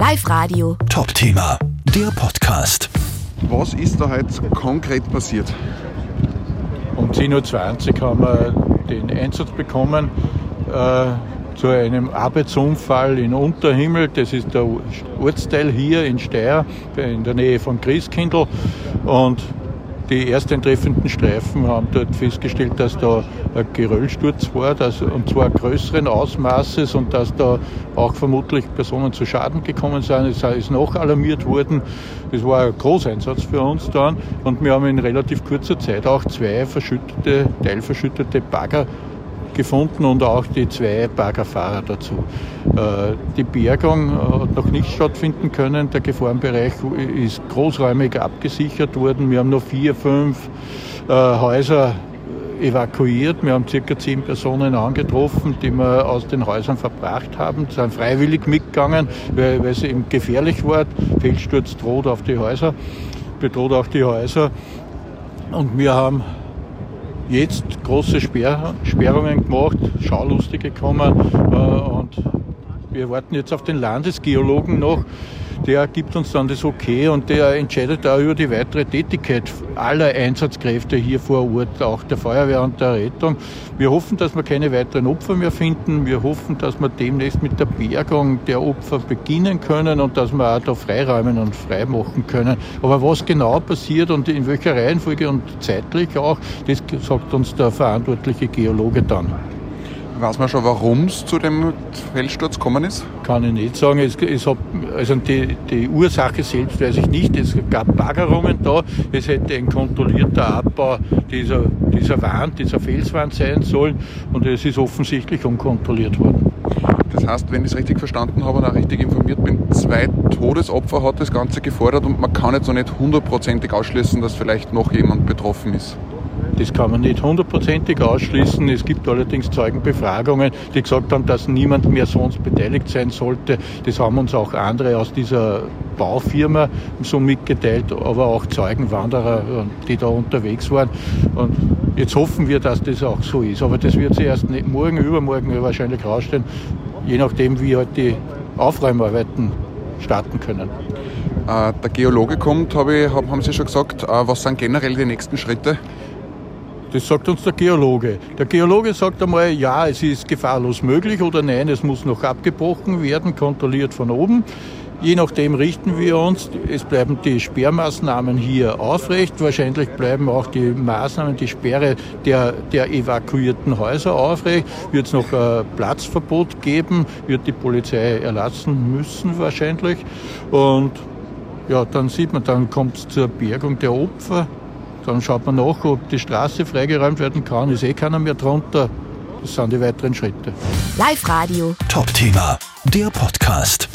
Live Radio. Top-Thema, der Podcast. Was ist da heute konkret passiert? Um 10.20 Uhr haben wir den Einsatz bekommen äh, zu einem Arbeitsunfall in Unterhimmel. Das ist der Ortsteil hier in Steyr, in der Nähe von Grieskindl. Und die erst eintreffenden Streifen haben dort festgestellt, dass da ein Geröllsturz war, dass, und zwar größeren Ausmaßes und dass da auch vermutlich Personen zu Schaden gekommen sind. Es ist noch alarmiert worden. Das war ein Großeinsatz für uns dann und wir haben in relativ kurzer Zeit auch zwei verschüttete, teilverschüttete Bagger gefunden und auch die zwei Baggerfahrer dazu. Äh, die Bergung hat noch nicht stattfinden können. Der Gefahrenbereich ist großräumig abgesichert worden. Wir haben noch vier, fünf äh, Häuser evakuiert. Wir haben circa zehn Personen angetroffen, die wir aus den Häusern verbracht haben. Sie sind freiwillig mitgegangen, weil, weil es eben gefährlich war. Feldsturz droht auf die Häuser, bedroht auch die Häuser. Und wir haben jetzt große Sperr Sperrungen gemacht, Schaulustige kommen äh, und wir warten jetzt auf den Landesgeologen noch. Der gibt uns dann das Okay und der entscheidet auch über die weitere Tätigkeit aller Einsatzkräfte hier vor Ort, auch der Feuerwehr und der Rettung. Wir hoffen, dass wir keine weiteren Opfer mehr finden. Wir hoffen, dass wir demnächst mit der Bergung der Opfer beginnen können und dass wir auch da freiräumen und freimachen können. Aber was genau passiert und in welcher Reihenfolge und zeitlich auch, das sagt uns der verantwortliche Geologe dann. Weiß man schon, warum es zu dem Felssturz gekommen ist? Kann ich nicht sagen. Es, es hat, also die, die, Ursache selbst weiß ich nicht. Es gab Baggerungen da. Es hätte ein kontrollierter Abbau dieser, dieser Wand, dieser Felswand sein sollen. Und es ist offensichtlich unkontrolliert worden. Das heißt, wenn ich es richtig verstanden habe und auch richtig informiert bin, zwei Todesopfer hat das Ganze gefordert und man kann jetzt noch nicht hundertprozentig ausschließen, dass vielleicht noch jemand betroffen ist. Das kann man nicht hundertprozentig ausschließen. Es gibt allerdings Zeugenbefragungen, die gesagt haben, dass niemand mehr sonst beteiligt sein sollte. Das haben uns auch andere aus dieser Baufirma so mitgeteilt, aber auch Zeugenwanderer, die da unterwegs waren. Und jetzt hoffen wir, dass das auch so ist. Aber das wird sich erst morgen, übermorgen wahrscheinlich rausstellen, je nachdem, wie halt die Aufräumarbeiten starten können. Äh, der Geologe kommt, haben Sie schon gesagt. Äh, was sind generell die nächsten Schritte? Das sagt uns der Geologe. Der Geologe sagt einmal, ja, es ist gefahrlos möglich oder nein, es muss noch abgebrochen werden, kontrolliert von oben. Je nachdem richten wir uns. Es bleiben die Sperrmaßnahmen hier aufrecht. Wahrscheinlich bleiben auch die Maßnahmen, die Sperre der, der evakuierten Häuser aufrecht. Wird es noch ein Platzverbot geben? Wird die Polizei erlassen müssen wahrscheinlich? Und ja, dann sieht man, dann kommt es zur Bergung der Opfer. Dann schaut man nach, ob die Straße freigeräumt werden kann. Ist eh keiner mehr drunter. Das sind die weiteren Schritte. Live Radio. Top-Thema, der Podcast.